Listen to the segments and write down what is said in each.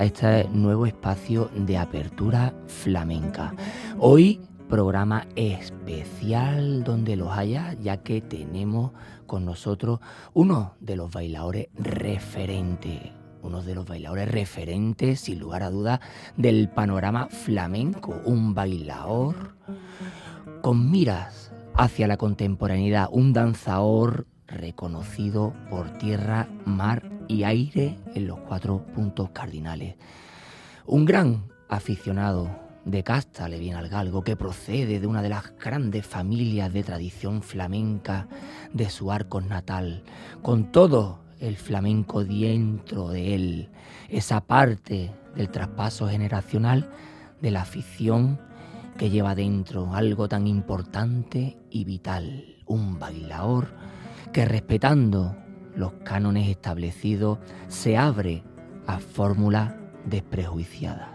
A este nuevo espacio de apertura flamenca. Hoy programa especial donde los haya, ya que tenemos con nosotros uno de los bailadores referentes, uno de los bailadores referentes, sin lugar a dudas, del panorama flamenco, un bailador con miras hacia la contemporaneidad, un danzador reconocido por tierra, mar y aire en los cuatro puntos cardinales. Un gran aficionado de casta le viene al galgo que procede de una de las grandes familias de tradición flamenca de su arco natal, con todo el flamenco dentro de él, esa parte del traspaso generacional de la afición que lleva dentro algo tan importante y vital, un bailador que respetando los cánones establecidos se abre a fórmulas desprejuiciadas.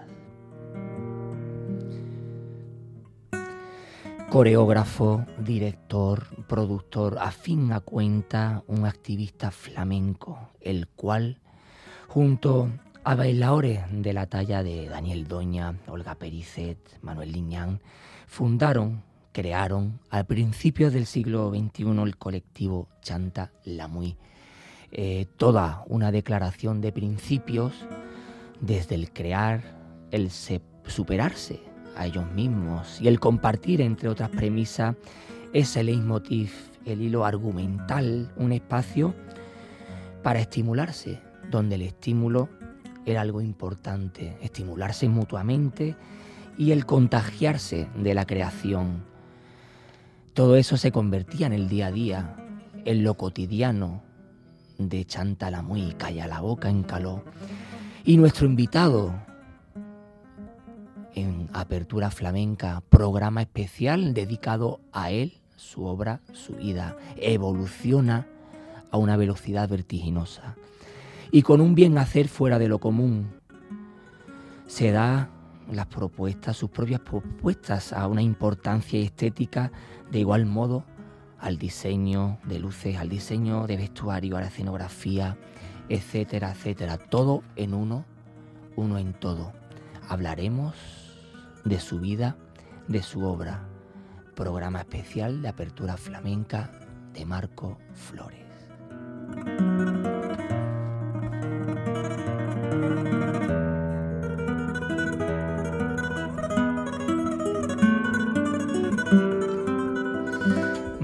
Coreógrafo, director, productor, a fin a cuenta un activista flamenco, el cual, junto a bailadores de la talla de Daniel Doña, Olga Pericet, Manuel Liñán, fundaron crearon al principio del siglo XXI el colectivo Chanta Lamuy. Eh, toda una declaración de principios desde el crear, el superarse a ellos mismos y el compartir, entre otras premisas, ese leitmotiv, el hilo argumental, un espacio para estimularse, donde el estímulo era algo importante, estimularse mutuamente y el contagiarse de la creación todo eso se convertía en el día a día, en lo cotidiano de Chantalamuy, Calla la Boca en Caló. Y nuestro invitado en Apertura Flamenca, programa especial dedicado a él, su obra, su vida, evoluciona a una velocidad vertiginosa y con un bien hacer fuera de lo común. Se da las propuestas, sus propias propuestas a una importancia estética de igual modo al diseño de luces, al diseño de vestuario, a la escenografía, etcétera, etcétera. Todo en uno, uno en todo. Hablaremos de su vida, de su obra. Programa especial de apertura flamenca de Marco Flores.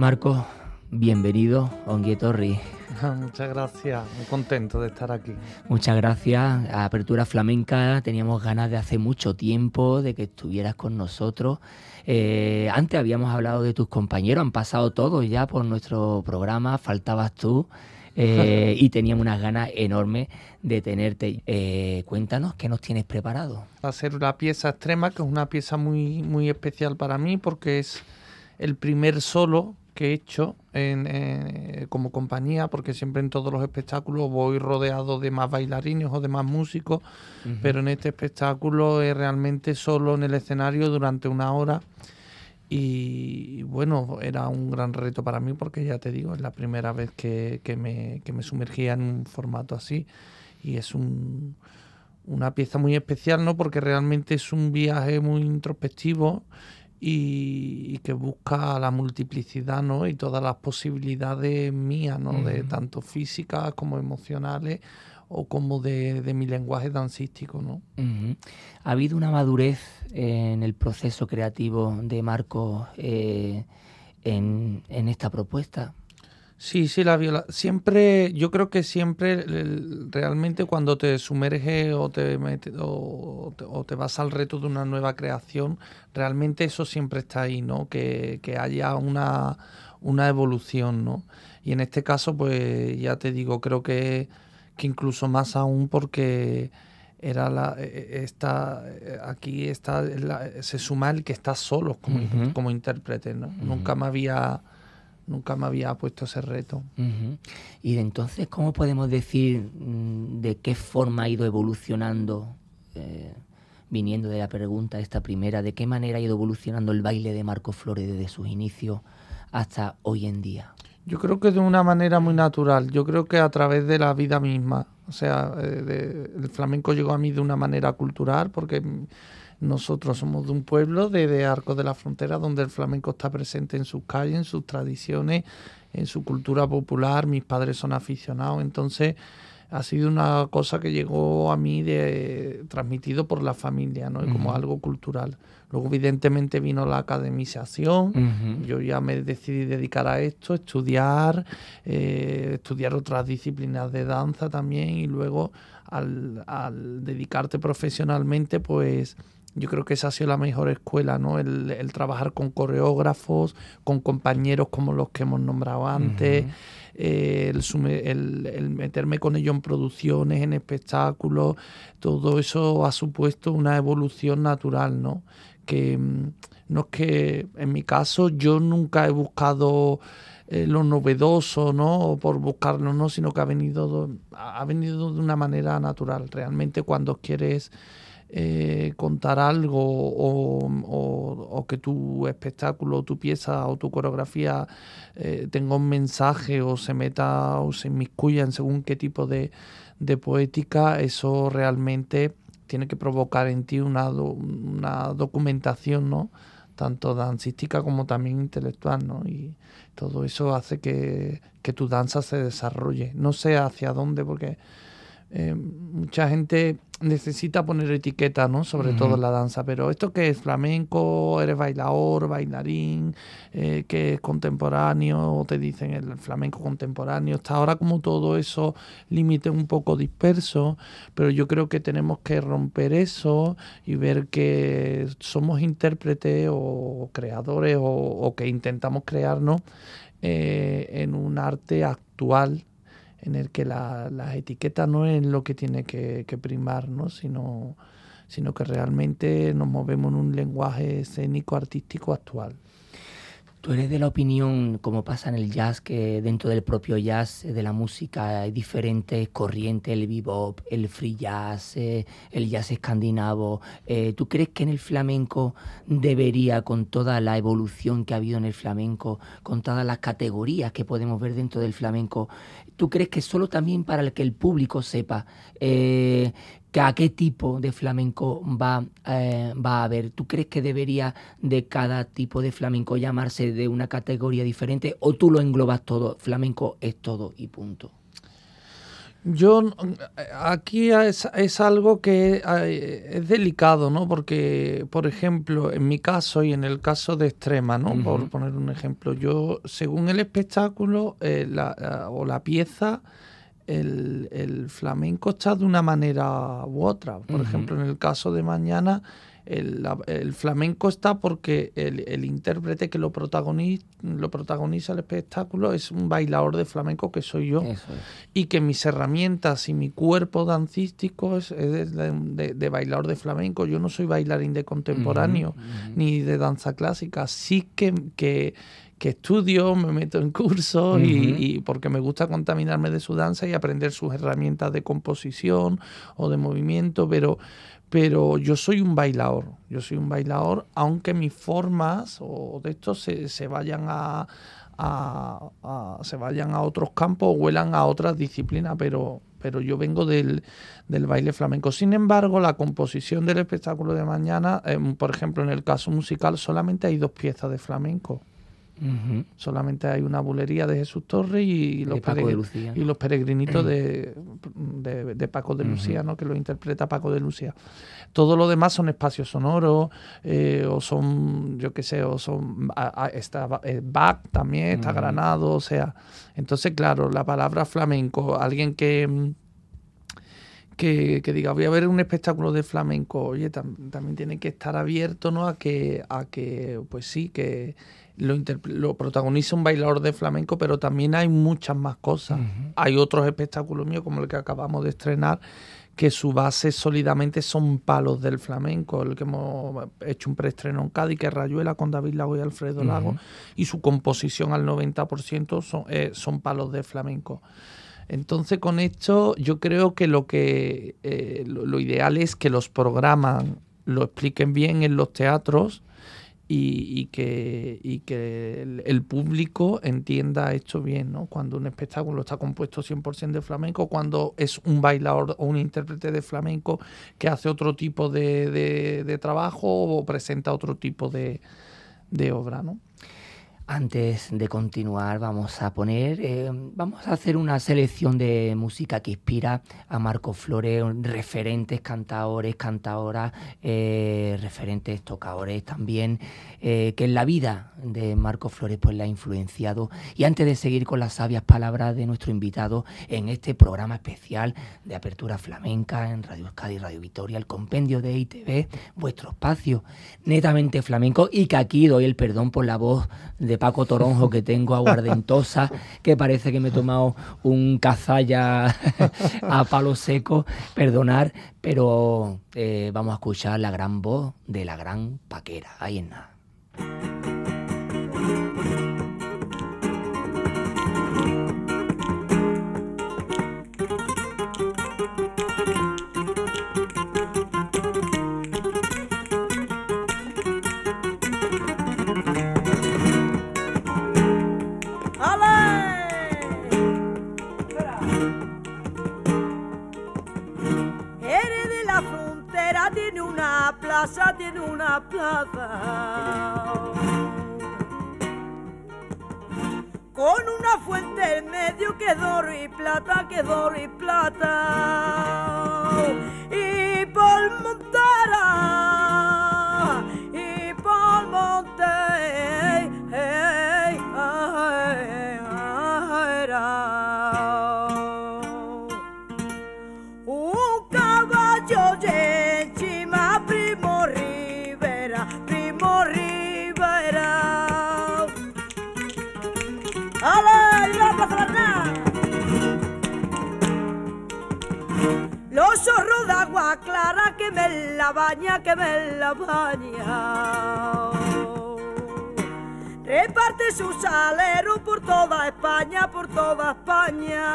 Marco, bienvenido, Onguietorri. Muchas gracias, muy contento de estar aquí. Muchas gracias. A Apertura Flamenca teníamos ganas de hace mucho tiempo de que estuvieras con nosotros. Eh, antes habíamos hablado de tus compañeros, han pasado todos ya por nuestro programa, faltabas tú. Eh, y teníamos unas ganas enormes de tenerte. Eh, cuéntanos qué nos tienes preparado. Va a ser una pieza extrema, que es una pieza muy, muy especial para mí porque es el primer solo que he hecho en, como compañía, porque siempre en todos los espectáculos voy rodeado de más bailarines o de más músicos, pero en este espectáculo es realmente solo en el escenario durante una hora Y bueno, era un gran reto para mí porque ya te digo, es la primera vez que, que, me, que me sumergía en un formato así. Y es un, una pieza muy especial, ¿no? Porque realmente es un viaje muy introspectivo y, que busca la multiplicidad, ¿no? Y todas las posibilidades mías, ¿no? De tanto físicas como emocionales o como de, mi lenguaje dancístico, ¿no? ¿Ha habido una madurez en el proceso creativo de Marco eh, en, en esta propuesta? Sí, sí, la viola. Siempre, yo creo que siempre, realmente cuando te sumerges o te, o, te, vas al reto de una nueva creación, realmente eso siempre está ahí, ¿no? Que, haya una, una evolución, ¿no? Y en este caso, pues ya te digo, creo que, que incluso más aún porque era la e, e, esta aquí está se suma el que está solo como, como intérprete, ¿no? Nunca me había nunca me había puesto ese reto. Y de entonces, ¿cómo podemos decir mm, de qué forma ha ido evolucionando, eh, viniendo de la pregunta esta primera, de qué manera ha ido evolucionando el baile de Marco Flores desde sus inicios hasta hoy en día? Yo creo que de una manera muy natural, yo creo que a través de la vida misma. O sea, eh, el flamenco llegó a mí de una manera cultural porque nosotros somos de un pueblo de, Arco de la Frontera donde el flamenco está presente en sus calles, en sus tradiciones, en su cultura popular. Mis padres son aficionados, entonces ha sido una cosa que llegó a mí de, transmitido por la familia, ¿no? como algo cultural. Luego, evidentemente, vino la academización. Yo ya me decidí dedicar a esto, estudiar, eh, estudiar otras disciplinas de danza también. Y luego, al, al dedicarte profesionalmente, pues yo creo que esa ha sido la mejor escuela, ¿no? El, trabajar con coreógrafos, con compañeros como los que hemos nombrado antes, eh, el, meterme con ellos en producciones, en espectáculos, todo eso ha supuesto una evolución natural, ¿no? Que mm, no es que, en mi caso, yo nunca he buscado eh, lo novedoso, ¿no? Por buscarlo, ¿no? Sino que ha venido, ha venido de una manera natural. Realmente cuando quieres eh, contar algo o, que tu espectáculo, tu pieza o tu coreografía eh, tenga un mensaje o se meta o se inmiscuya en según qué tipo de, poética, eso realmente tiene que provocar en ti una, documentación, ¿no? tanto dancística como también intelectual, ¿no? Y todo eso hace que, que tu danza se desarrolle. No sé hacia dónde, porque eh, mucha gente necesita poner etiqueta, ¿no? Sobre todo en la danza. Pero esto que es flamenco, eres bailador, bailarín, eh, que es contemporáneo, te dicen el flamenco contemporáneo. Está ahora como todo eso límite un poco disperso, pero yo creo que tenemos que romper eso y ver que somos intérpretes o creadores o, que intentamos crearnos eh, en un arte actual en el que la, etiqueta no es lo que tiene que, primar, ¿no? sino, sino que realmente nos movemos en un lenguaje escénico artístico actual. ¿Tú eres de la opinión, como pasa en el jazz, que dentro del propio jazz, de la música, hay diferentes corrientes, el bebop, el free jazz, eh, el jazz escandinavo? Eh, ¿Tú crees que en el flamenco debería, con toda la evolución que ha habido en el flamenco, con todas las categorías que podemos ver dentro del flamenco, ¿tú crees que solo también para que el público sepa eh, a qué tipo de flamenco va, eh, va a haber. ¿Tú crees que debería de cada tipo de flamenco llamarse de una categoría diferente o tú lo englobas todo? Flamenco es todo y punto. Yo aquí es, es, algo que es delicado, ¿no? Porque, por ejemplo, en mi caso y en el caso de Extrema, ¿no? Por poner un ejemplo, yo, según el espectáculo eh, o la pieza, el, flamenco está de una manera u otra. Por ejemplo, en el caso de mañana, el, flamenco está porque el, intérprete que lo protagoniza, lo protagoniza el espectáculo es un bailador de flamenco que soy yo. Y que mis herramientas y mi cuerpo dancístico es, de, bailador de flamenco. Yo no soy bailarín de contemporáneo ni de danza clásica. Sí que, que que estudio, me meto en cursos y, porque me gusta contaminarme de su danza y aprender sus herramientas de composición o de movimiento, pero, pero yo soy un bailador, yo soy un bailador, aunque mis formas o de esto se, se vayan a, se vayan a otros campos o huelan a otras disciplinas, pero, pero yo vengo del, del, baile flamenco. Sin embargo, la composición del espectáculo de mañana, em, por ejemplo, en el caso musical, solamente hay dos piezas de flamenco. Solamente hay una bulería de Jesús Torres y, los, y los peregrinitos de, de, Paco de Lucía, ¿no? que lo interpreta Paco de Lucía. Todo lo demás son espacios sonoros, eh, o son, yo qué sé, o son. está eh, Bach también, está Granado, o sea. Entonces, claro, la palabra flamenco, alguien que. Que, que, diga, voy a ver un espectáculo de flamenco, oye, también tiene que estar abierto ¿no? a que, a que, pues sí, que, lo, protagoniza un bailador de flamenco, pero también hay muchas más cosas. Hay otros espectáculos míos, como el que acabamos de estrenar, que su base sólidamente son palos del flamenco, el que hemos hecho un preestreno en Cádiz, que es Rayuela con David Lago y Alfredo Lago, y su composición al 90% son, eh, son palos de flamenco. Entonces con esto yo creo que lo que eh, lo, ideal es que los programas lo expliquen bien en los teatros y, que, y que el, público entienda esto bien, ¿no? Cuando un espectáculo está compuesto 100% de flamenco, cuando es un bailador o un intérprete de flamenco que hace otro tipo de, de, trabajo o presenta otro tipo de, de obra, ¿no? Antes de continuar, vamos a poner, eh, vamos a hacer una selección de música que inspira a Marco Flores, referentes cantadores, cantadoras, eh, referentes tocadores también, eh, que en la vida de Marco Flores pues la ha influenciado. Y antes de seguir con las sabias palabras de nuestro invitado en este programa especial de apertura flamenca en Radio Euskadi y Radio Vitoria, el compendio de ITV, vuestro espacio netamente flamenco y que aquí doy el perdón por la voz de Paco Toronjo que tengo aguardentosa, que parece que me he tomado un cazalla a palo seco, perdonar, pero eh, vamos a escuchar la gran voz de la gran paquera. Ahí en nada. Con una fuente en medio que y plata, que y plata que me la baña, que me la baña. Reparte su salero por toda España, por toda España.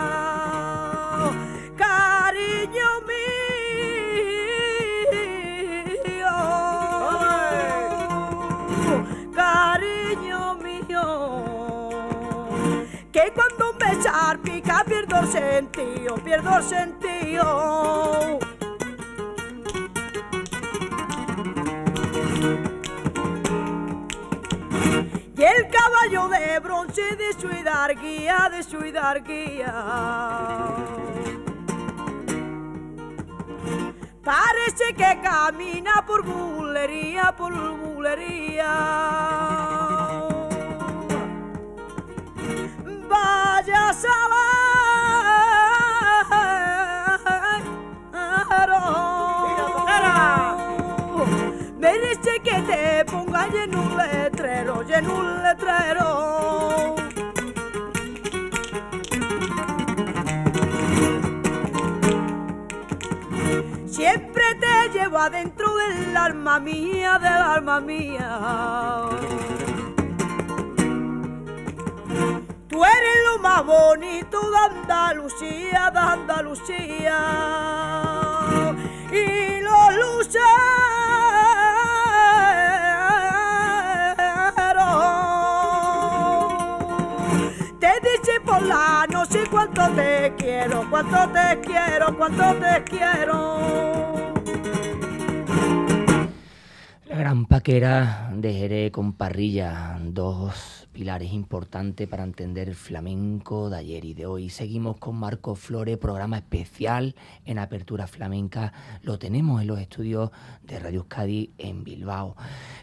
Cariño mío. Cariño mío. Que cuando me charpica pierdo sentido, pierdo sentido. De bronce de su hidalguía, de su hidalguía. Parece que camina por bulería, por bulería. Vaya a Siempre te llevo adentro del alma mía, del alma mía. Tú eres lo más bonito de Andalucía, de Andalucía. Y lo Te dice por la noche cuánto te quiero, cuánto te quiero, cuánto te quiero. Gran paquera de Jerez con parrilla, dos pilares importantes para entender el flamenco de ayer y de hoy. Seguimos con Marco Flores, programa especial en Apertura Flamenca. Lo tenemos en los estudios de Radio Euskadi en Bilbao.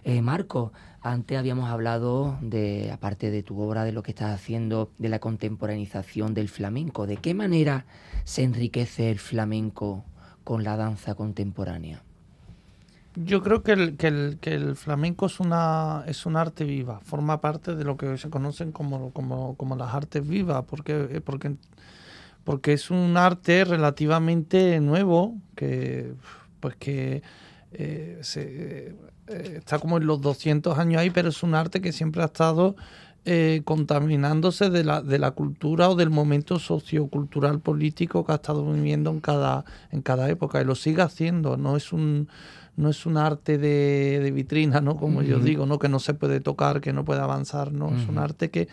Eh, Marco, antes habíamos hablado de, aparte de tu obra, de lo que estás haciendo, de la contemporaneización del flamenco. ¿De qué manera se enriquece el flamenco con la danza contemporánea? Yo creo que el, que el, que el flamenco es una es un arte viva, forma parte de lo que se conocen como, como, como las artes vivas, porque, eh, porque, porque es un arte relativamente nuevo, que pues que eh, se, eh, está como en los 200 años ahí, pero es un arte que siempre ha estado eh, contaminándose de la, de la cultura o del momento sociocultural político que ha estado viviendo en cada, en cada época y lo sigue haciendo, no es un no es un arte de, de vitrina, ¿no? Como yo digo, ¿no? Que no se puede tocar, que no puede avanzar, ¿no? Es un arte que,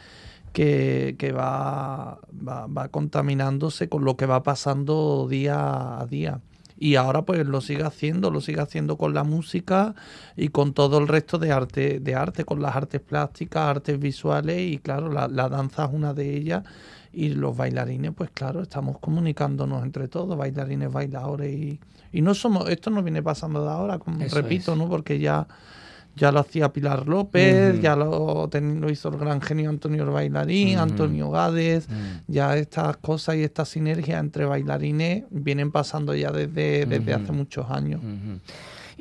que, que va, va, va, contaminándose con lo que va pasando día a día. Y ahora pues lo sigue haciendo, lo sigue haciendo con la música y con todo el resto de arte, de arte, con las artes plásticas, artes visuales y claro, la, la danza es una de ellas y los bailarines, pues claro, estamos comunicándonos entre todos, bailarines, bailadores y, y no somos, esto no viene pasando de ahora, como Eso repito, es. ¿no? Porque ya, ya lo hacía Pilar López, ya lo, ten- lo hizo el gran genio Antonio el Bailarín. Antonio Gades, ya estas cosas y esta sinergia entre bailarines vienen pasando ya desde, desde hace muchos años.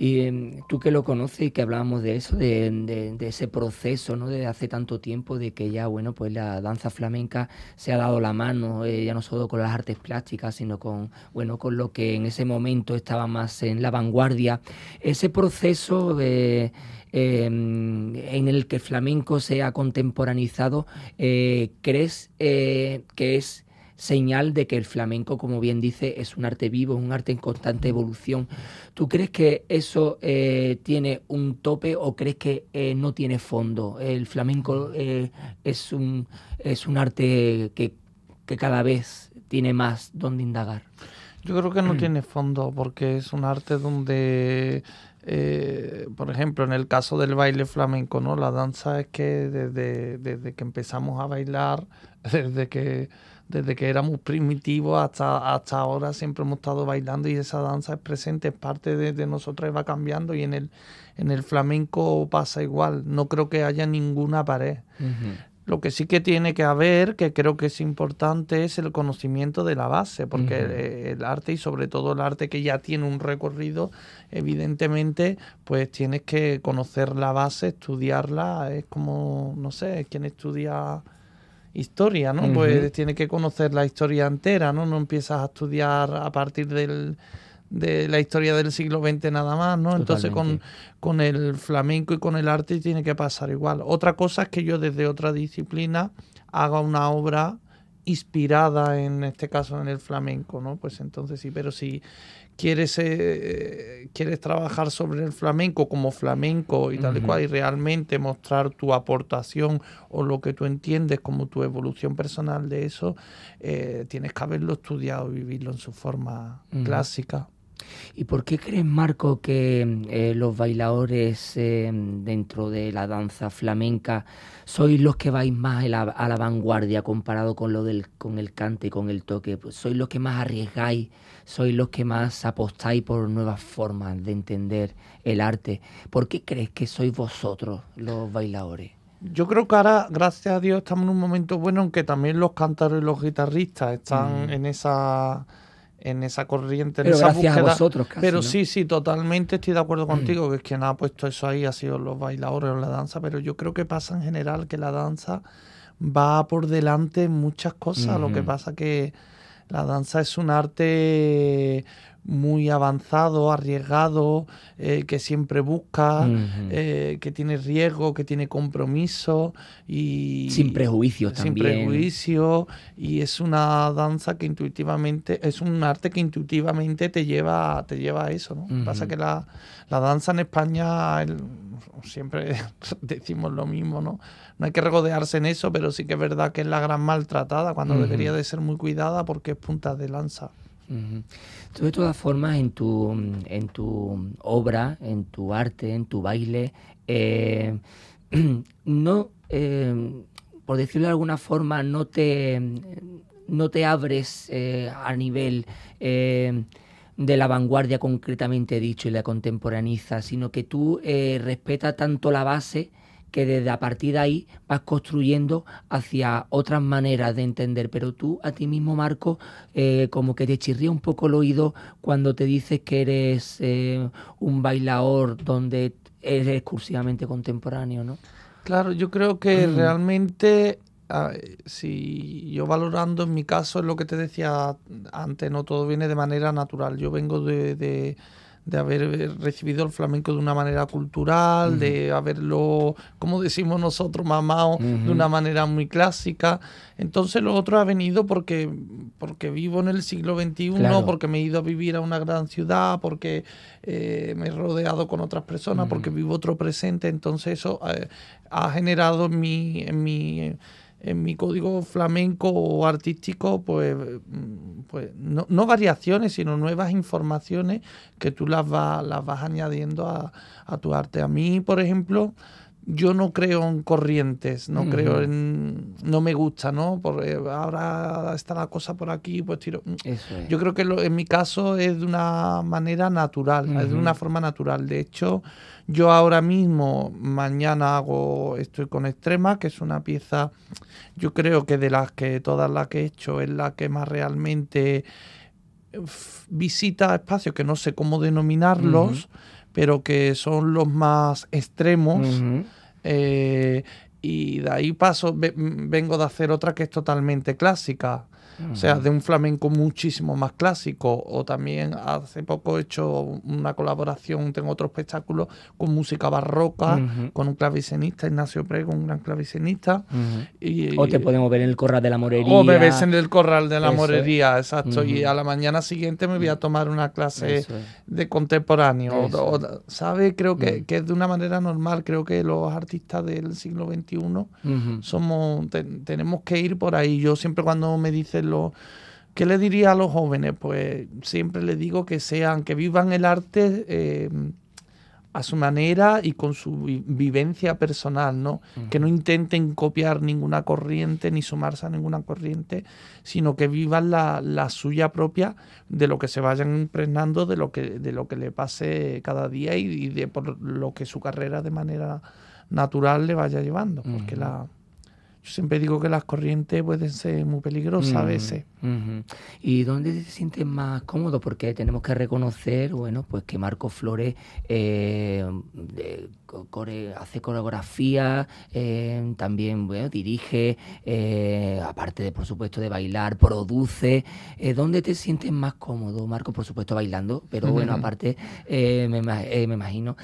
Y em, tú que lo conoces y que hablábamos de eso, de, de- de ese proceso, ¿no? De hace tanto tiempo, de que ya, bueno, pues la danza flamenca se ha dado la mano, eh, ya no solo con las artes plásticas, sino con, bueno, con lo que en ese momento estaba más en la vanguardia. Ese proceso de, em, en el que el flamenco se ha contemporanizado, eh, ¿crees eh, que es señal de que el flamenco, como bien dice, es un arte vivo, es un arte en constante evolución. ¿Tú crees que eso eh, tiene un tope o crees que eh, no tiene fondo? El flamenco eh, es, un, es un arte que, que cada vez tiene más donde indagar. Yo creo que no tiene fondo porque es un arte donde, eh, por ejemplo, en el caso del baile flamenco, ¿no? La danza es que desde, desde que empezamos a bailar, desde que, desde que éramos primitivos hasta, hasta ahora siempre hemos estado bailando y esa danza es presente, es parte de, nosotros y va cambiando y en el, en el flamenco pasa igual. No creo que haya ninguna pared. Lo que sí que tiene que haber, que creo que es importante, es el conocimiento de la base, porque eh, el arte y sobre todo el arte que ya tiene un recorrido, evidentemente, pues tienes que conocer la base, estudiarla, es como, no sé, quien estudia historia, ¿no? Pues tiene que conocer la historia entera, ¿no? No empiezas a estudiar a partir del de la historia del siglo XX nada más, ¿no? Entonces con, con el flamenco y con el arte tiene que pasar igual. Otra cosa es que yo desde otra disciplina haga una obra inspirada en este caso en el flamenco, ¿no? Pues entonces sí, pero si quieres eh, quieres trabajar sobre el flamenco como flamenco y tal y cual y realmente mostrar tu aportación o lo que tú entiendes como tu evolución personal de eso, eh, tienes que haberlo estudiado y vivirlo en su forma clásica. ¿Y por qué crees, Marco, que eh, los bailadores eh, dentro de la danza flamenca sois los que vais más a la, a la vanguardia comparado con lo del con el cante y con el toque? Pues sois los que más arriesgáis, sois los que más apostáis por nuevas formas de entender el arte. ¿Por qué crees que sois vosotros los bailadores? Yo creo que ahora, gracias a Dios, estamos en un momento bueno en que también los cantadores y los guitarristas están Mm. en esa en esa corriente, en Pero esa gracias a búsqueda. vosotros casi, pero ¿no? sí, sí, totalmente estoy de acuerdo contigo, que es quien ha puesto eso ahí ha sido los bailadores o la danza, pero yo creo que pasa en general que la danza va por delante en muchas cosas, lo que pasa que la danza es un arte muy avanzado, arriesgado, eh, que siempre busca, eh, que tiene riesgo, que tiene compromiso y sin prejuicios sin prejuicio. Y es una danza que intuitivamente es un arte que intuitivamente te lleva te lleva a eso, ¿no? Pasa que la, la, danza en España siempre decimos lo mismo, ¿no? No hay que regodearse en eso, pero sí que es verdad que es la gran maltratada cuando debería de ser muy cuidada porque es punta de lanza de todas formas, en tu, en tu obra, en tu arte, en tu baile, eh, no, eh, por decirlo de alguna forma, no te, no te abres eh, a nivel de la vanguardia concretamente dicho y la contemporaneiza, sino que tú respetas tanto la base que desde a partir de ahí vas construyendo hacia otras maneras de entender. Pero tú a ti mismo, Marco, eh, como que te chirría un poco el oído cuando te dices que eres eh, un bailador donde eres exclusivamente contemporáneo, ¿no? Claro, yo creo que mm. realmente si yo valorando en mi caso es lo que te decía antes, no todo viene de manera natural. Yo vengo de de haber recibido el flamenco de una manera cultural, de haberlo, como decimos nosotros, mamado de una manera muy clásica. Entonces lo otro ha venido porque, porque vivo en el siglo XXI, porque me he ido a vivir a una gran ciudad, porque eh, me he rodeado con otras personas, porque vivo otro presente. Entonces eso eh, ha generado en mi... En mi en mi código flamenco o artístico, pues, mm, pues no, no, variaciones, sino nuevas informaciones que tú las vas, las vas añadiendo a, a tu arte. A mí, por ejemplo, yo no creo en corrientes, no creo en... no me gusta, ¿no? Porque ahora está la cosa por aquí, pues tiro... Yo creo que en mi caso es de una manera natural, es de una forma natural. De hecho, yo ahora mismo, mañana hago, estoy con Extrema, que es una pieza, yo creo que de las que, todas las que he hecho, es la que más realmente visita espacios que no sé cómo denominarlos, pero que son los más extremos. Eh, y de ahí paso, vengo de hacer otra que es totalmente clásica, o sea, de un flamenco muchísimo más clásico. O también hace poco he hecho una colaboración, tengo otro espectáculo con música barroca, con un clavicenista, Ignacio Prego, un gran clavicenista. y, o te podemos ver en el Corral de la Morería. O me ves en el Corral de la Morería, exacto. Y a la mañana siguiente me voy a tomar una clase de contemporáneo. ¿Sabe? Creo que, que, es de una manera normal. Creo que los artistas del siglo XXI somos tenemos que ir por ahí. Yo siempre cuando me dicen ¿Qué le diría a los jóvenes? Pues siempre les digo que sean, que vivan el arte eh, a su manera y con su vivencia personal, ¿no? Que no intenten copiar ninguna corriente ni sumarse a ninguna corriente, sino que vivan la, suya propia de lo que se vayan impregnando, de lo que, de lo que le pase cada día y, de por lo que su carrera de manera natural le vaya llevando, porque la yo siempre digo que las corrientes pueden ser muy peligrosas a veces. ¿Y dónde te sientes más cómodo? Porque tenemos que reconocer, bueno, pues que Marco Flores eh, hace coreografía, eh, también bueno, dirige, eh, aparte de, por supuesto, de bailar, produce. ¿Dónde te sientes más cómodo, Marco? Por supuesto, bailando, pero bueno, aparte, me, me, imagino,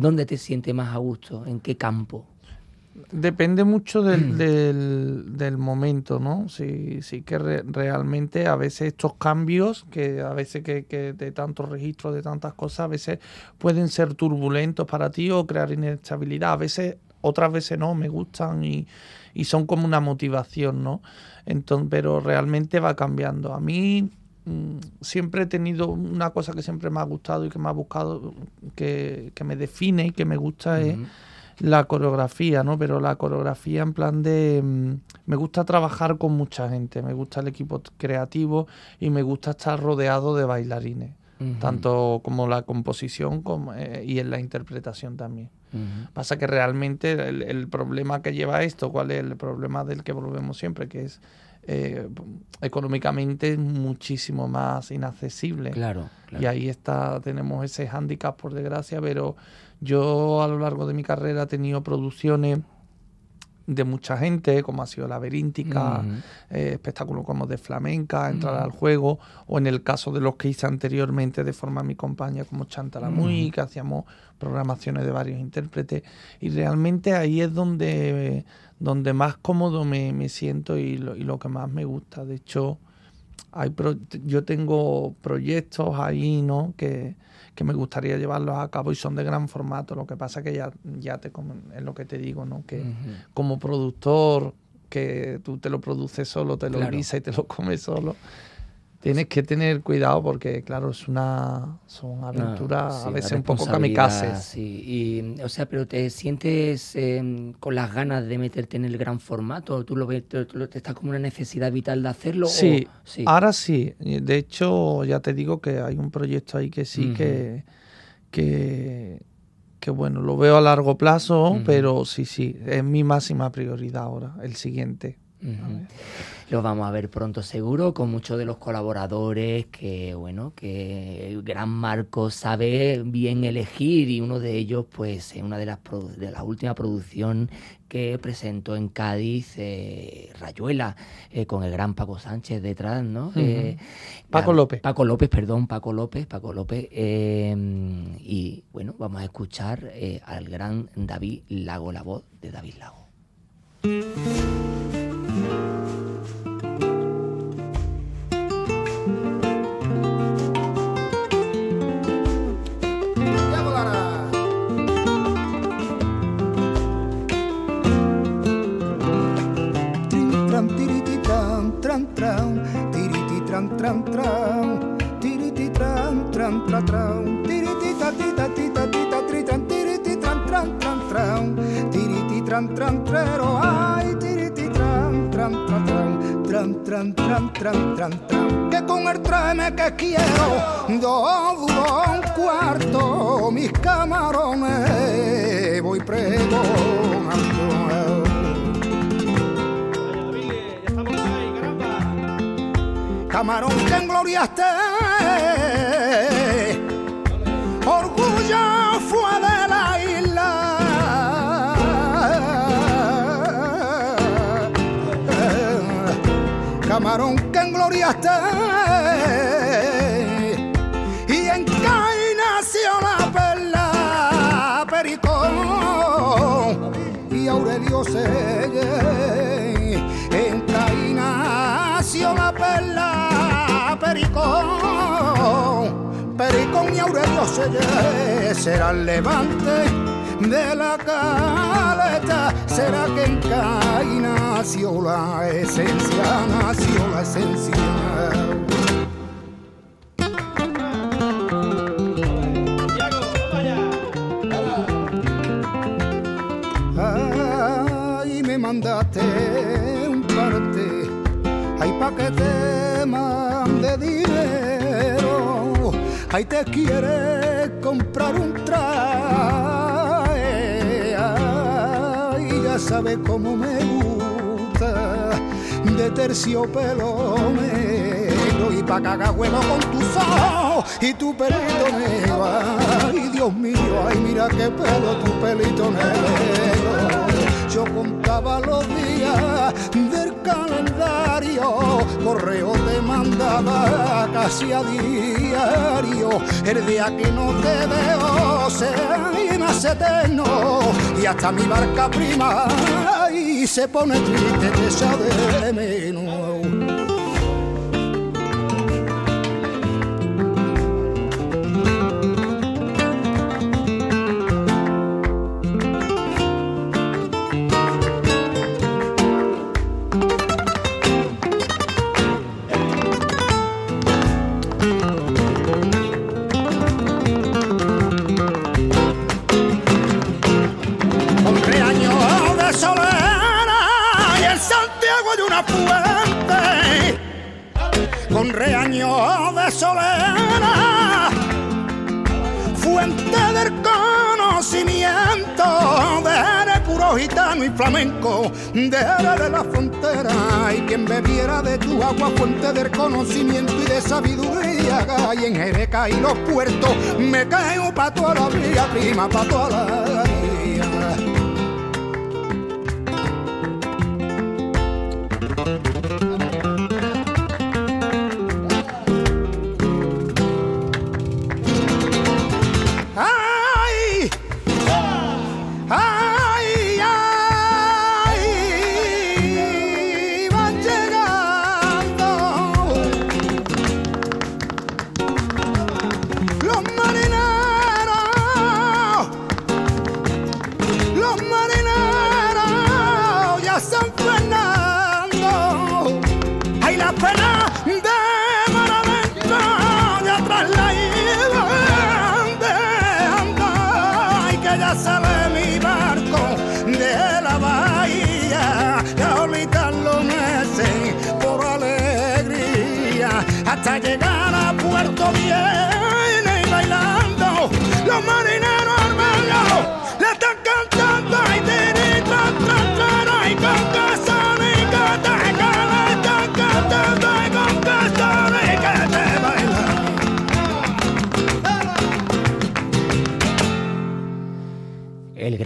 ¿dónde te sientes más a gusto? ¿En qué campo? Depende mucho del, mm. del, momento, ¿no? Sí, sí que realmente a veces estos cambios, que a veces que, que, de tantos registros, de tantas cosas, a veces pueden ser turbulentos para ti o crear inestabilidad. A veces, otras veces no, me gustan y, y son como una motivación, ¿no? Entonces, pero realmente va cambiando. A mí mm, siempre he tenido una cosa que siempre me ha gustado y que me ha buscado, que, que me define y que me gusta es la coreografía, ¿no? Pero la coreografía en plan de... Mm, me gusta trabajar con mucha gente, me gusta el equipo creativo y me gusta estar rodeado de bailarines, tanto como la composición como, eh, y en la interpretación también. Pasa que realmente el, problema que lleva esto, ¿cuál es el problema del que volvemos siempre? Que es eh, económicamente muchísimo más inaccesible. Claro, Y ahí está, tenemos ese hándicap por desgracia, pero yo a lo largo de mi carrera he tenido producciones de mucha gente, como ha sido Laberíntica, eh, espectáculos como de flamenca, entrar al juego, o en el caso de los que hice anteriormente de forma mi compañía como Chantalamuy, que hacíamos programaciones de varios intérpretes, y realmente ahí es donde, donde más cómodo me, siento y lo, y lo, que más me gusta. De hecho, hay yo tengo proyectos ahí, ¿no? Que, que me gustaría llevarlos a cabo y son de gran formato. Lo que pasa que ya, ya te, es lo que te digo, ¿no? Que como productor, que tú te lo produces solo, te lo claro. y te lo comes solo. Tienes que tener cuidado porque, claro, es una son aventuras a veces un poco kamikazes. Sí, y, o sea, pero te sientes em, con las ganas de meterte en el gran formato. ¿Tú lo ves, te, estás como una necesidad vital de hacerlo? Sí, sí, ahora sí. De hecho, ya te digo que hay un proyecto ahí que sí que, que, bueno, lo veo a largo plazo, pero sí, sí, es mi máxima prioridad ahora, el siguiente. Lo vamos a ver pronto seguro con muchos de los colaboradores que, bueno, que el gran Marco sabe bien elegir y uno de ellos, pues, en una de las, de la última producción que presentó en Cádiz, eh, Rayuela, eh, con el gran Paco Sánchez detrás, ¿no? Eh, Paco López. Paco López, perdón, Paco López, Paco López. y bueno, vamos a escuchar al gran David Lago, la voz de David Lago. Tran tran tiriti tran tran tran tran tran que con el tráeme que quiero dos un cuarto mis camarones voy pregonando camarón que en gloria esté. Orgullo fue Camarón que en gloria esté. Y en Cai nació la perla, Pericón y Aurelio Segue. En Cai nació la perla. Pericón, Pericón y Aurelio Selle será levante de la caleta, será que en Cai nació la esencia, nació la esencia. Ay, me mandaste un parte, hay paquete de dinero, ahí te quiere comprar un sabe cómo me gusta, de terciopelo negro y pa' cagar huevo con tus ojos y tu pelito negro, ay Dios mío, ay mira qué pelo tu pelito negro yo contaba los días del calendario, correo te mandaba casi a diario, el día que no te veo se más eterno y hasta mi barca prima y se pone triste, te de menos. Reaño de solera, fuente del conocimiento, de puro gitano y flamenco, de de la frontera, y quien bebiera de tu agua, fuente del conocimiento y de sabiduría, y en Jereca y los puertos, me caigo pa' toda la prima, pa' toda la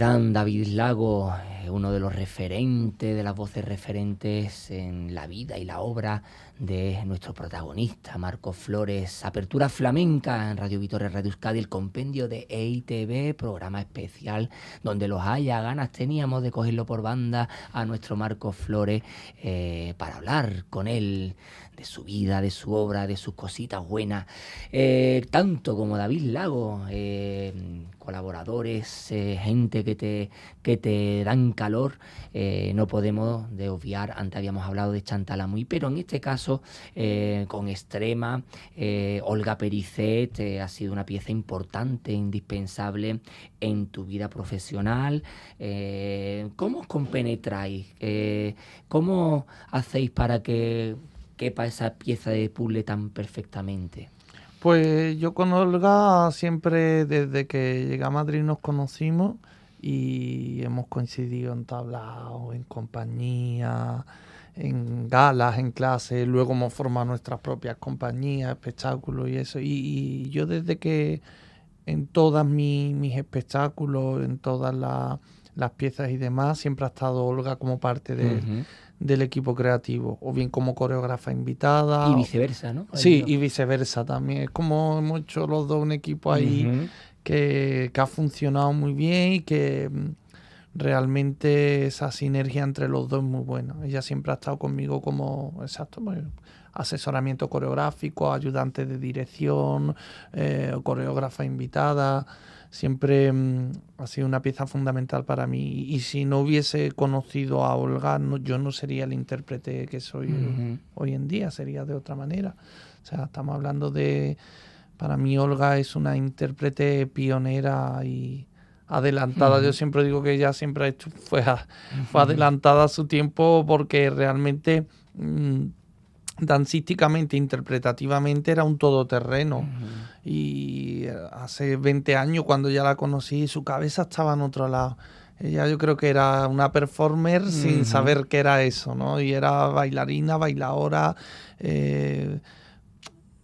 David Lago, eh, uno de los referentes, de las voces referentes en la vida y la obra de nuestro protagonista, Marco Flores. Apertura flamenca en Radio Vitoria, Radio Euskadi, el compendio de EITV, programa especial donde los haya ganas teníamos de cogerlo por banda a nuestro Marco Flores eh, para hablar con él de su vida, de su obra, de sus cositas buenas, eh, tanto como David Lago, eh, colaboradores, eh, gente que te, que te dan calor, no podemos de obviar, antes habíamos hablado de Chantalamuy, pero en este caso con Extrema, Olga Pericet ha sido una pieza importante, indispensable en tu vida profesional. ¿Cómo os compenetráis? ¿Cómo hacéis para que quepa esa pieza de puzzle tan perfectamente? Pues yo con Olga siempre desde que llegué a Madrid nos conocimos y hemos coincidido en tablaos, en compañía, en galas, en clases, luego hemos formado nuestras propias compañías, espectáculos y eso. Y, yo desde que en todas mis, espectáculos, en todas las piezas y demás, siempre ha estado Olga como parte de, del equipo creativo, o bien como coreógrafa invitada. Y viceversa, ¿no? Sí, y viceversa también. Es como hemos hecho los dos un equipo ahí que, que, ha funcionado muy bien y que mm, realmente esa sinergia entre los dos es muy buena. Ella siempre ha estado conmigo como, exacto, pues, asesoramiento coreográfico, ayudante de dirección, eh, coreógrafa invitada siempre mm, ha sido una pieza fundamental para mí. Y si no hubiese conocido a Olga, yo no sería el intérprete que soy hoy en día, sería de otra manera. O sea, estamos hablando de, para mí Olga es una intérprete pionera y adelantada. Yo siempre digo que ella siempre fue, fue adelantada a su tiempo porque realmente... Mm, dancísticamente, interpretativamente era un todoterreno. Y hace 20 años, cuando ya la conocí, su cabeza estaba en otro lado. Ella yo creo que era una performer sin saber qué era eso, ¿no? Y era bailarina, bailadora, eh,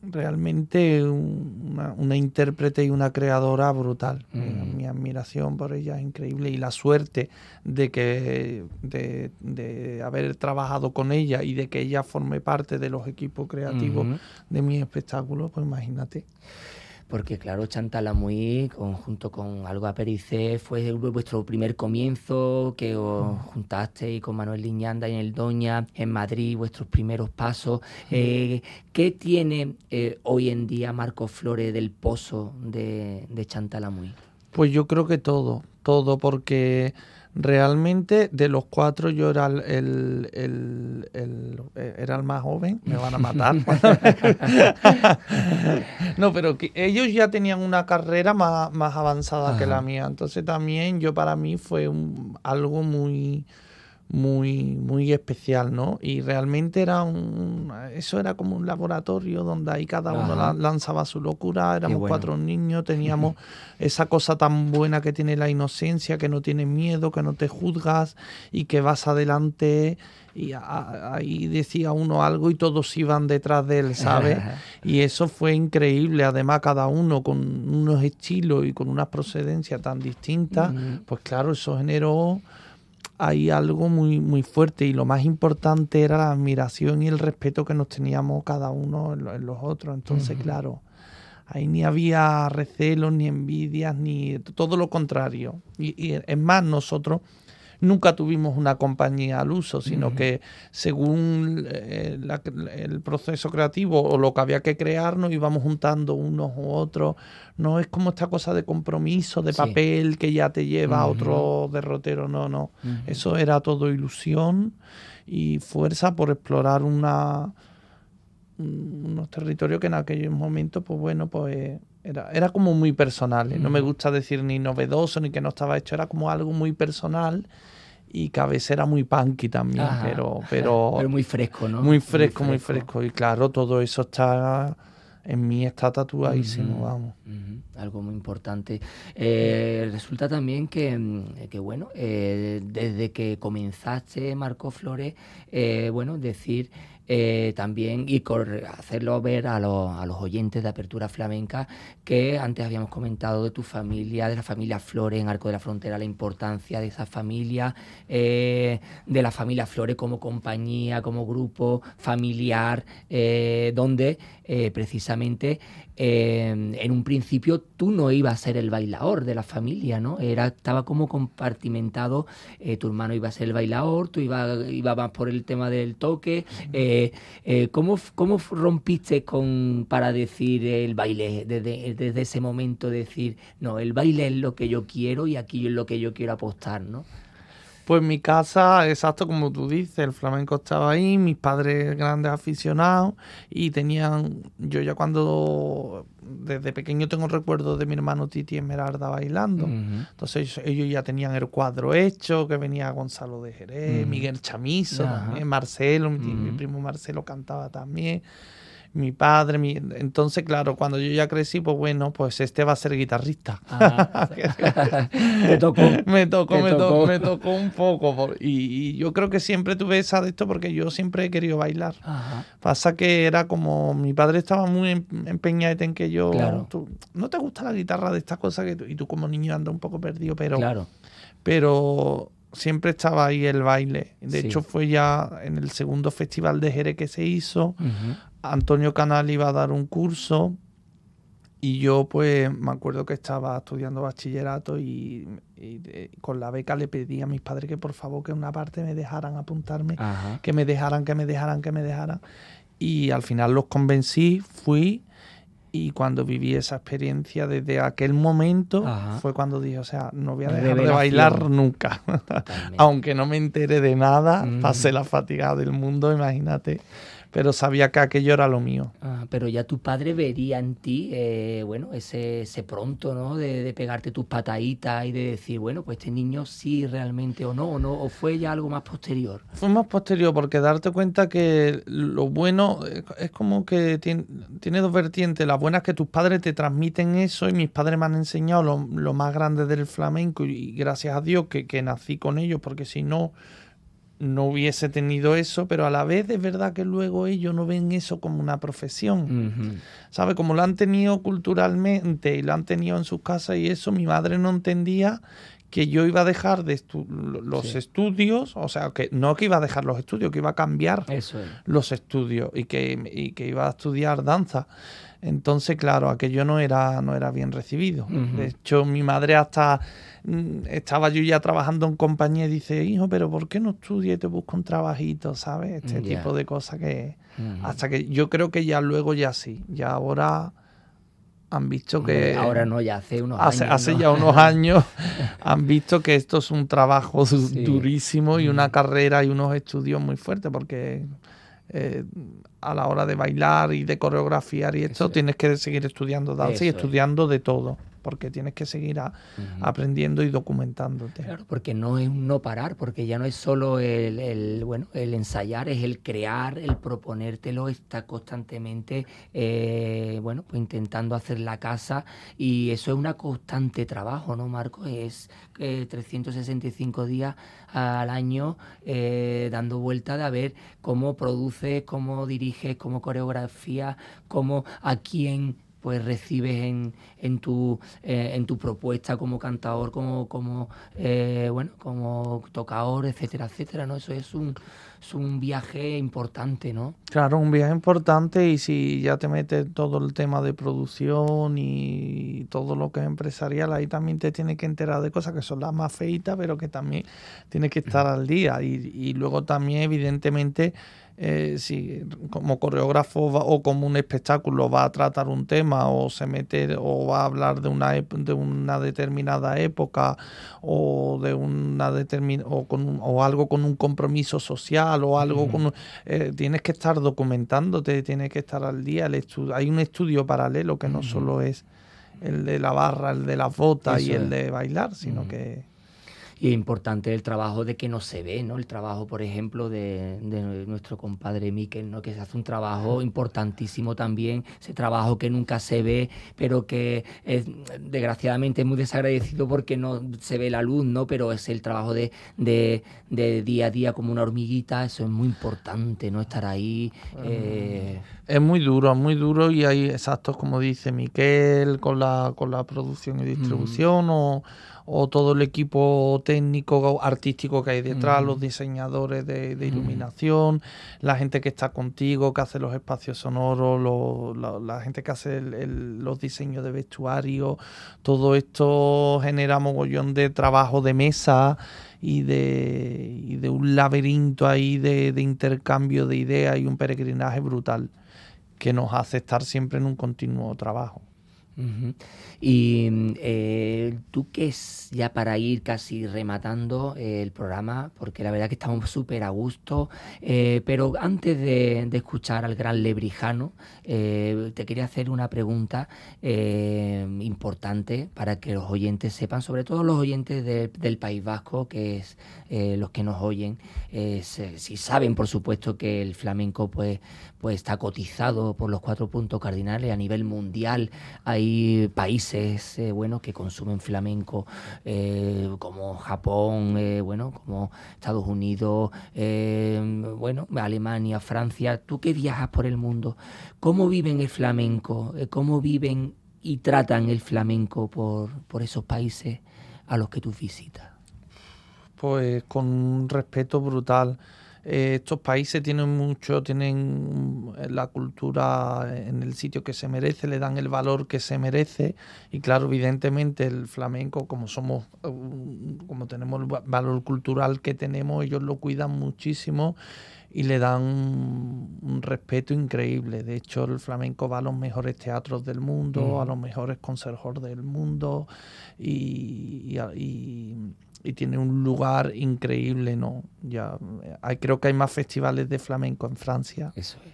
realmente una, intérprete y una creadora brutal. Mm. Mi admiración por ella es increíble y la suerte de que de, haber trabajado con ella y de que ella forme parte de los equipos creativos de mi espectáculo, pues imagínate porque claro, Chantalamuy, junto con Algo Pericé, fue vuestro primer comienzo, que os juntasteis con Manuel Liñanda y en el Doña, en Madrid, vuestros primeros pasos. Eh, ¿Qué tiene eh, hoy en día Marco Flores del pozo de, de Chantalamuy? Pues yo creo que todo, todo, porque Realmente de los cuatro yo era el, era el más joven, me van a matar. no, pero que ellos ya tenían una carrera más, más avanzada que la mía, entonces también yo para mí fue un, algo muy muy, muy especial, ¿no? Y realmente era un, eso era como un laboratorio donde ahí cada uno lanzaba su locura, éramos cuatro niños, teníamos esa cosa tan buena que tiene la inocencia, que no tiene miedo, que no te juzgas y que vas adelante y ahí decía uno algo y todos iban detrás de él, ¿sabes? y eso fue increíble, además cada uno con unos estilos y con unas procedencias tan distintas, pues claro, eso generó hay algo muy, muy fuerte y lo más importante era la admiración y el respeto que nos teníamos cada uno en, los otros. Entonces, claro, ahí ni había recelos, ni envidias, ni todo lo contrario. Y, y es más, nosotros nunca tuvimos una compañía al uso, sino que según eh, el proceso creativo o lo que había que crear, nos íbamos juntando unos u otros. No es como esta cosa de compromiso, de papel que ya te lleva a otro derrotero, no, no. Eso era todo ilusión y fuerza por explorar una unos territorios que en aquellos momentos, pues bueno, pues era, era como muy personal. ¿eh? No me gusta decir ni novedoso ni que no estaba hecho, era como algo muy personal y cabecera muy punky también, pero, pero, pero muy fresco, ¿no? Muy fresco, muy fresco, Y claro, todo eso está en mí está tatuadísimo, vamos. Algo muy importante. Eh, resulta también que, mm, que bueno, eh, desde que comenzaste, Marco Flores, eh, bueno, decir eh, también y hacerlo ver a los, a los, oyentes de Apertura Flamenca que antes habíamos comentado de tu familia, de la familia Flores en Arco de la Frontera, la importancia de esa familia, eh, de la familia Flores como compañía, como grupo familiar, eh, donde precisamente en un principio tú no ibas a ser el bailador de la familia, ¿no? Era, estaba como compartimentado, tu hermano iba a ser el bailador, tú ibas iba por el tema del toque, eh, ¿cómo, ¿cómo, rompiste con para decir el baile desde, desde, ese momento decir no el baile es lo que yo quiero y aquí es lo que yo quiero apostar no pues mi casa, exacto como tú dices, el flamenco estaba ahí, mis padres grandes aficionados y tenían, yo ya cuando desde pequeño tengo recuerdos de mi hermano Titi Esmeralda bailando, entonces ellos ya tenían el cuadro hecho, que venía Gonzalo de Jerez, Miguel Chamizo, Marcelo, mi primo Marcelo cantaba también mi padre, mi... entonces claro, cuando yo ya crecí, pues bueno, pues este va a ser guitarrista. me tocó. me tocó, me, tocó. un poco. Y, yo creo que siempre tuve esa de esto porque yo siempre he querido bailar. Pasa que era como, mi padre estaba muy em, empeñado en que yo, no te gusta la guitarra de estas cosas que y tú como niño andas un poco perdido, pero... Claro. Pero siempre estaba ahí el baile. De hecho, fue ya en el segundo festival de Jerez que se hizo. Antonio Canal iba a dar un curso y yo pues me acuerdo que estaba estudiando bachillerato y, con la beca le pedí a mis padres que por favor que una parte me dejaran apuntarme, que me dejaran, que me dejaran, que me dejaran. Y al final los convencí, fui y cuando viví esa experiencia desde aquel momento fue cuando dije, o sea, no voy a dejar de bailar nunca. Aunque no me entere de nada, pasé la fatiga del mundo, imagínate pero sabía que aquello era lo mío. Ah, pero ya tu padre vería en ti, eh, bueno, ese, ese pronto, ¿no? De, pegarte tus pataditas y de decir, bueno, pues este niño sí realmente o no, o no, o fue ya algo más posterior. Fue más posterior, porque darte cuenta que lo bueno es como que tiene, tiene dos vertientes. La buena es que tus padres te transmiten eso y mis padres me han enseñado lo, lo más grande del flamenco y gracias a Dios que, que nací con ellos, porque si no no hubiese tenido eso, pero a la vez es verdad que luego ellos no ven eso como una profesión. ¿Sabe? Como lo han tenido culturalmente y lo han tenido en sus casas y eso, mi madre no entendía que yo iba a dejar de los estudios, o sea, que no que iba a dejar los estudios, que iba a cambiar los estudios y que, y que iba a estudiar danza. Entonces, claro, aquello no era, no era bien recibido. De hecho, mi madre hasta mm, estaba yo ya trabajando en compañía y dice, hijo, pero ¿por qué no estudias y te busco un trabajito, sabes? Este tipo de cosas que... Hasta que yo creo que ya luego ya sí, ya ahora han visto que... Ahora no, ya hace unos hace, años. Hace ya unos años han visto que esto es un trabajo durísimo y una carrera y unos estudios muy fuertes porque eh, a la hora de bailar y de coreografiar y esto, tienes que seguir estudiando danza y estudiando de todo porque tienes que seguir aprendiendo y documentándote. Claro, porque no es un no parar, porque ya no es solo el, bueno, el ensayar, es el crear, el proponértelo, está constantemente eh, bueno, pues intentando hacer la casa y eso es una constante trabajo, ¿no, Marco? Es 365 eh, días al año eh, dando vuelta de a ver cómo produces, cómo diriges, cómo coreografía, cómo a quién pues recibes en, en, tu, eh, en tu propuesta como cantador, como, como eh, bueno, como tocador, etcétera, etcétera, ¿no? Eso es un, es un viaje importante, ¿no? Claro, un viaje importante y si ya te metes todo el tema de producción y todo lo que es empresarial, ahí también te tienes que enterar de cosas que son las más feitas, pero que también tienes que estar al día. Y, y luego también, evidentemente, eh, si como coreógrafo o como un espectáculo va a tratar un tema o se mete o va a hablar de una de una determinada época o de una determin o, con o algo con un compromiso social o algo con eh, tienes que estar documentándote tienes que estar al día el hay un estudio paralelo que no solo es el de la barra el de las botas y el de bailar sino que y es importante el trabajo de que no se ve, ¿no? El trabajo, por ejemplo, de, nuestro compadre Miquel, ¿no? Que se hace un trabajo importantísimo también, ese trabajo que nunca se ve, pero que es, desgraciadamente es muy desagradecido porque no se ve la luz, ¿no? Pero es el trabajo de, de, día a día como una hormiguita, eso es muy importante, ¿no? Estar ahí. Eh, es muy duro, es muy duro y hay exactos, como dice Miquel, con la, con la producción y distribución o o todo el equipo técnico, artístico que hay detrás, los diseñadores de, iluminación, la gente que está contigo, que hace los espacios sonoros, la, gente que hace los diseños de vestuario, todo esto genera mogollón de trabajo de mesa y de, y de un laberinto ahí de, de intercambio de ideas y un peregrinaje brutal que nos hace estar siempre en un continuo trabajo. Y eh, tú qué es, ya para ir casi rematando eh, el programa, porque la verdad que estamos súper a gusto, eh, pero antes de, escuchar al gran Lebrijano, te quería hacer una pregunta importante para que los oyentes sepan, sobre todo los oyentes del País Vasco, que es los que nos oyen, si saben por supuesto que el flamenco pues, pues está cotizado por los cuatro puntos cardinales a nivel mundial, hay países eh, bueno, que consumen flamenco, eh, como Japón, eh, bueno, como Estados Unidos, bueno, Alemania, Francia. Tú que viajas por el mundo, ¿cómo viven el flamenco? ¿Cómo viven y tratan el flamenco por, por esos países a los que tú visitas? Pues con un respeto brutal. Eh, estos países tienen mucho, tienen mm, la cultura en el sitio que se merece, le dan el valor que se merece y claro, evidentemente el flamenco, como somos, mm, como tenemos el valor cultural que tenemos, ellos lo cuidan muchísimo y le dan un respeto increíble. De hecho, el flamenco va a los mejores teatros del mundo, a los mejores conserjos del mundo y, y y tiene un lugar increíble, ¿no? Ya hay, creo que hay más festivales de flamenco en Francia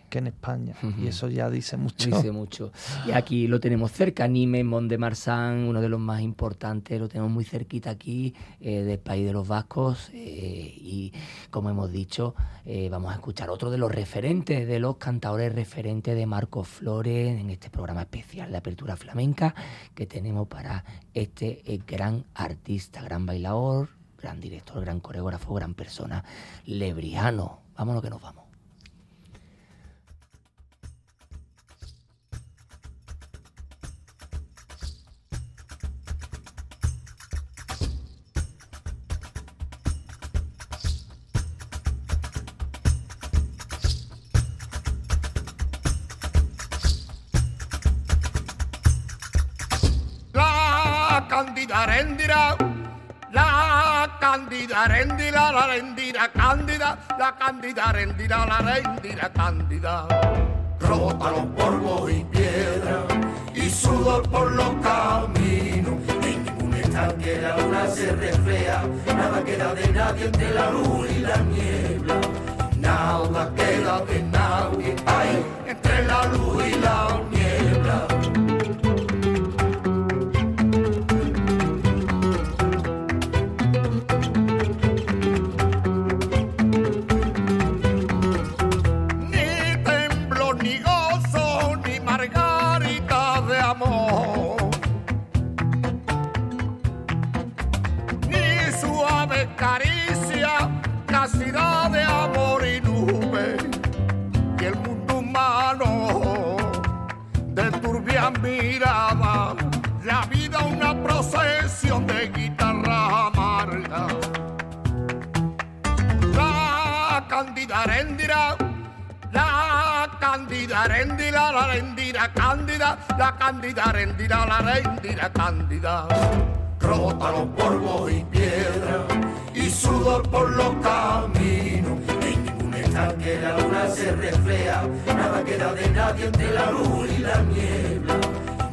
que en España y eso ya dice mucho. Dice mucho. Y aquí lo tenemos cerca, Nîmes, Mont de Marsan, uno de los más importantes, lo tenemos muy cerquita aquí eh, del país de los vascos eh, y como hemos dicho, eh, vamos a escuchar otro de los referentes, de los cantadores referentes de Marcos Flores en este programa especial de apertura flamenca que tenemos para este gran artista, gran bailador gran director, gran coreógrafo, gran persona, Lebriano. Vámonos que nos vamos. Candida rendira, la rendira cándida, la candida rendira, la rendira cándida. Rotan los polvos y piedra y sudor por los caminos. En ningún estanque la luna se refleja, nada queda de nadie entre la luz y la niebla. Nada queda de nadie, hay entre la luz y la niebla. caricia, castidad de amor y nube. Y el mundo humano de turbia miraba, la vida una procesión de guitarra amarga. La candida rendira, la candida rendira, la rendira cándida, la candida rendira, la rendira cándida. Rótalo polvo y piedra y sudor por los caminos. En ningún estanque la luna se refleja, nada queda de nadie entre la luz y la niebla.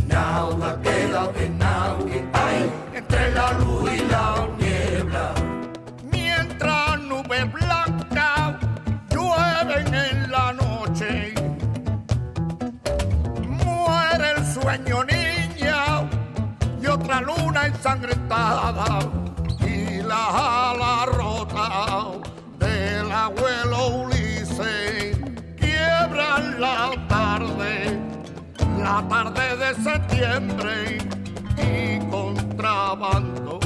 Nada queda de nadie hay entre la luz y la niebla. Mientras nubes blancas ensangrentada y la ala rota del abuelo Ulises quiebran la tarde, la tarde de septiembre y contrabando.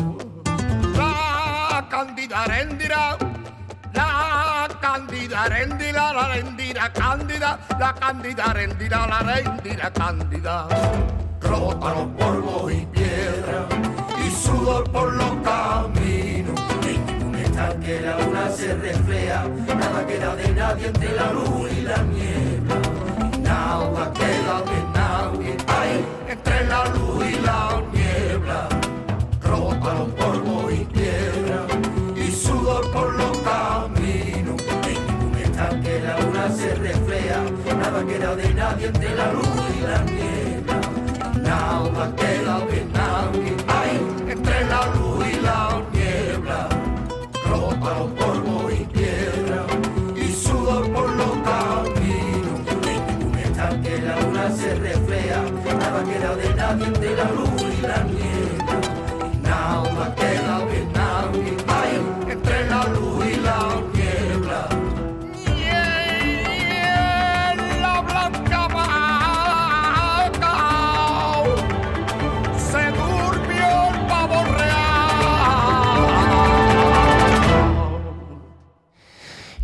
La candida rendira, la candida rendira, la rendira cándida, la candida rendira, la rendira cándida. Rótalo polvo y piedra sudor por los caminos. En ningún estanque la luna se refleja, nada queda de nadie entre la luz y la niebla. Nada queda de nadie hay entre la luz y la niebla. Rótalo polvo y piedra y sudor por los caminos. En ningún estanque la luna se refleja, nada queda de nadie entre la luz y la niebla. Nada queda de nadie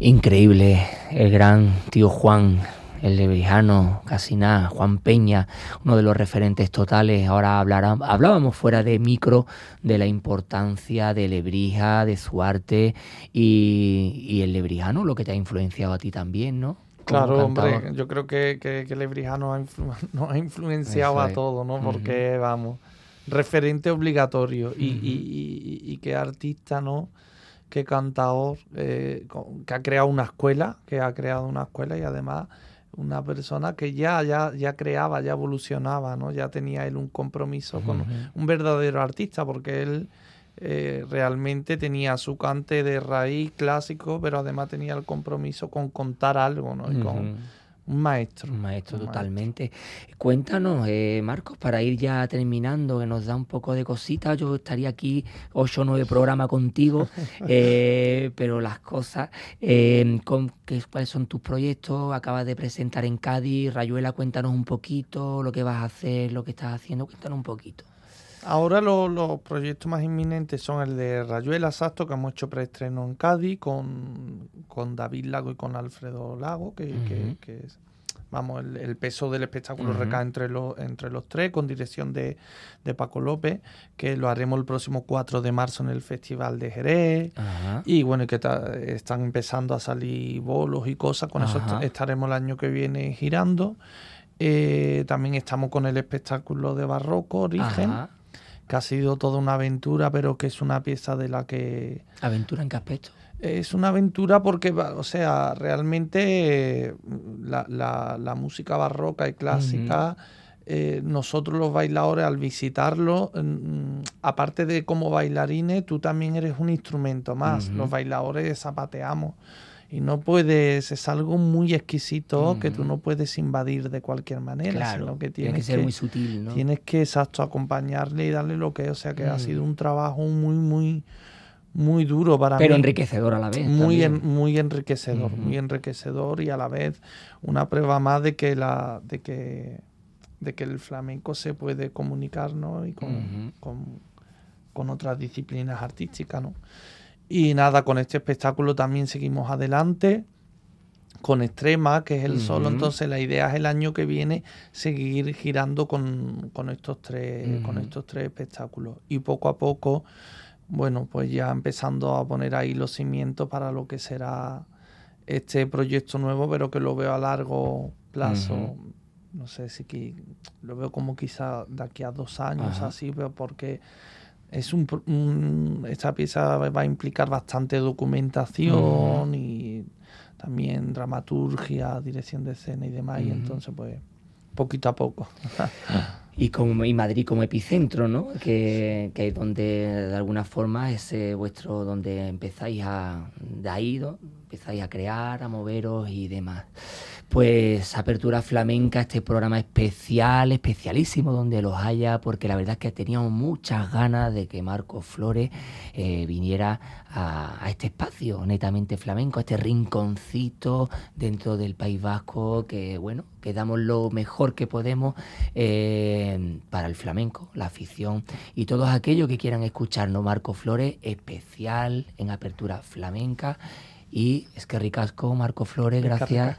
Increíble, el gran tío Juan, el lebrijano, casi nada, Juan Peña, uno de los referentes totales. Ahora hablará, hablábamos fuera de micro de la importancia de Lebrija, de su arte y, y el lebrijano, lo que te ha influenciado a ti también, ¿no? Claro, hombre, yo creo que, que, que Lebrija nos ha, influ- nos ha influenciado a es. todos, ¿no? Porque, vamos, referente obligatorio y, y, y, y que artista, ¿no? Que cantador, eh, que ha creado una escuela, que ha creado una escuela y además una persona que ya, ya, ya creaba, ya evolucionaba, ¿no? Ya tenía él un compromiso con un verdadero artista, porque él eh, realmente tenía su cante de raíz clásico, pero además tenía el compromiso con contar algo, ¿no? Y con. Un maestro. Un maestro un totalmente. Cuéntanos, eh, Marcos, para ir ya terminando, que nos da un poco de cositas. Yo estaría aquí ocho o nueve programas contigo, eh, pero las cosas, eh, con, ¿qué- ¿cuáles son tus proyectos? Acabas de presentar en Cádiz, Rayuela, cuéntanos un poquito lo que vas a hacer, lo que estás haciendo, cuéntanos un poquito. Ahora lo- los proyectos más inminentes son el de Rayuela Sasto, que hemos hecho preestreno en Cádiz con, con David Lago y con Alfredo Lago, que, que- que es, vamos, el, el peso del espectáculo Ujú. recae entre los, entre los tres, con dirección de, de Paco López, que lo haremos el próximo 4 de marzo en el Festival de Jerez. Y bueno, que están empezando a salir bolos y cosas. Con eso estaremos el año que viene girando. Eh, también estamos con el espectáculo de Barroco, Origen, Ajá. Que ha sido toda una aventura, pero que es una pieza de la que... ¿Aventura en qué aspecto? Es una aventura porque, o sea, realmente la, la- la música barroca y clásica, eh, nosotros los bailadores al visitarlo, mm, aparte de como bailarines, tú también eres un instrumento más. Los bailadores zapateamos y no puedes, es algo muy exquisito que tú no puedes invadir de cualquier manera, Claro, sino que tiene tienes que ser muy sutil, ¿no? Tienes que, exacto, acompañarle y darle lo que es. O sea, que ha Mm. sido un trabajo muy, muy, muy duro para Pero mí. enriquecedor a la vez. Muy, en- muy enriquecedor, muy enriquecedor y a la vez una prueba más de que la, de que, de que el flamenco se puede comunicar, ¿no? Y con, con, con otras disciplinas artísticas, ¿no? Y nada, con este espectáculo también seguimos adelante con Extrema, que es el solo. Entonces la idea es el año que viene seguir girando con, con estos tres, con estos tres espectáculos. Y poco a poco, bueno, pues ya empezando a poner ahí los cimientos para lo que será este proyecto nuevo, pero que lo veo a largo plazo. No sé si qui- lo veo como quizá de aquí a dos años así, pero porque es un, esta pieza va a implicar bastante documentación y también dramaturgia, dirección de escena y demás, y Ujú. entonces pues poquito a poco. Y, como, y Madrid como epicentro, ¿no? Que, que es donde de alguna forma es eh, vuestro, donde empezáis a, de ahí, ¿no? empezáis a crear, a moveros y demás. Pues Apertura Flamenca, este programa especial, especialísimo donde los haya, porque la verdad es que teníamos muchas ganas de que Marco Flores eh, viniera a, este espacio netamente flamenco, a este rinconcito dentro del País Vasco, que bueno, que damos lo mejor que podemos eh, para el flamenco, la afición y todos aquellos que quieran escucharnos. Marco Flores, especial en Apertura Flamenca. Y es que ricasco, Marco Flores, gracias.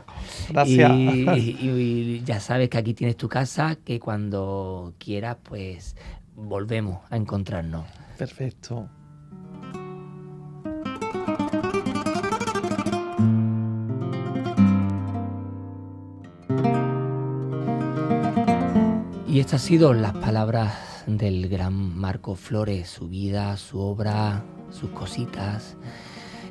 Gracias. Y, y- y ya sabes que aquí tienes tu casa, que cuando quieras, pues volvemos a encontrarnos. Perfecto. Y estas han sido las palabras del gran Marco Flores, su vida, su obra, sus cositas.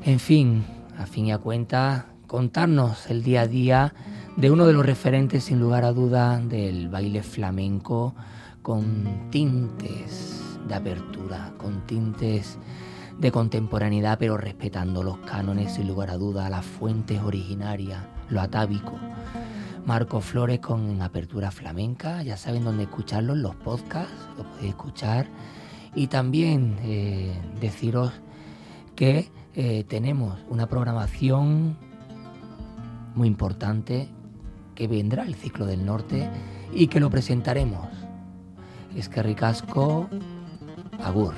En fin, a fin y a cuenta, contarnos el día a día de uno de los referentes, sin lugar a duda, del baile flamenco con tintes de apertura, con tintes de contemporaneidad, pero respetando los cánones, sin lugar a duda, las fuentes originarias, lo atávico. Marco Flores con Apertura Flamenca, ya saben dónde escucharlo, los podcasts, lo podéis escuchar. Y también eh, deciros que eh, tenemos una programación muy importante que vendrá el ciclo del norte y que lo presentaremos. Es que ricasco, agur.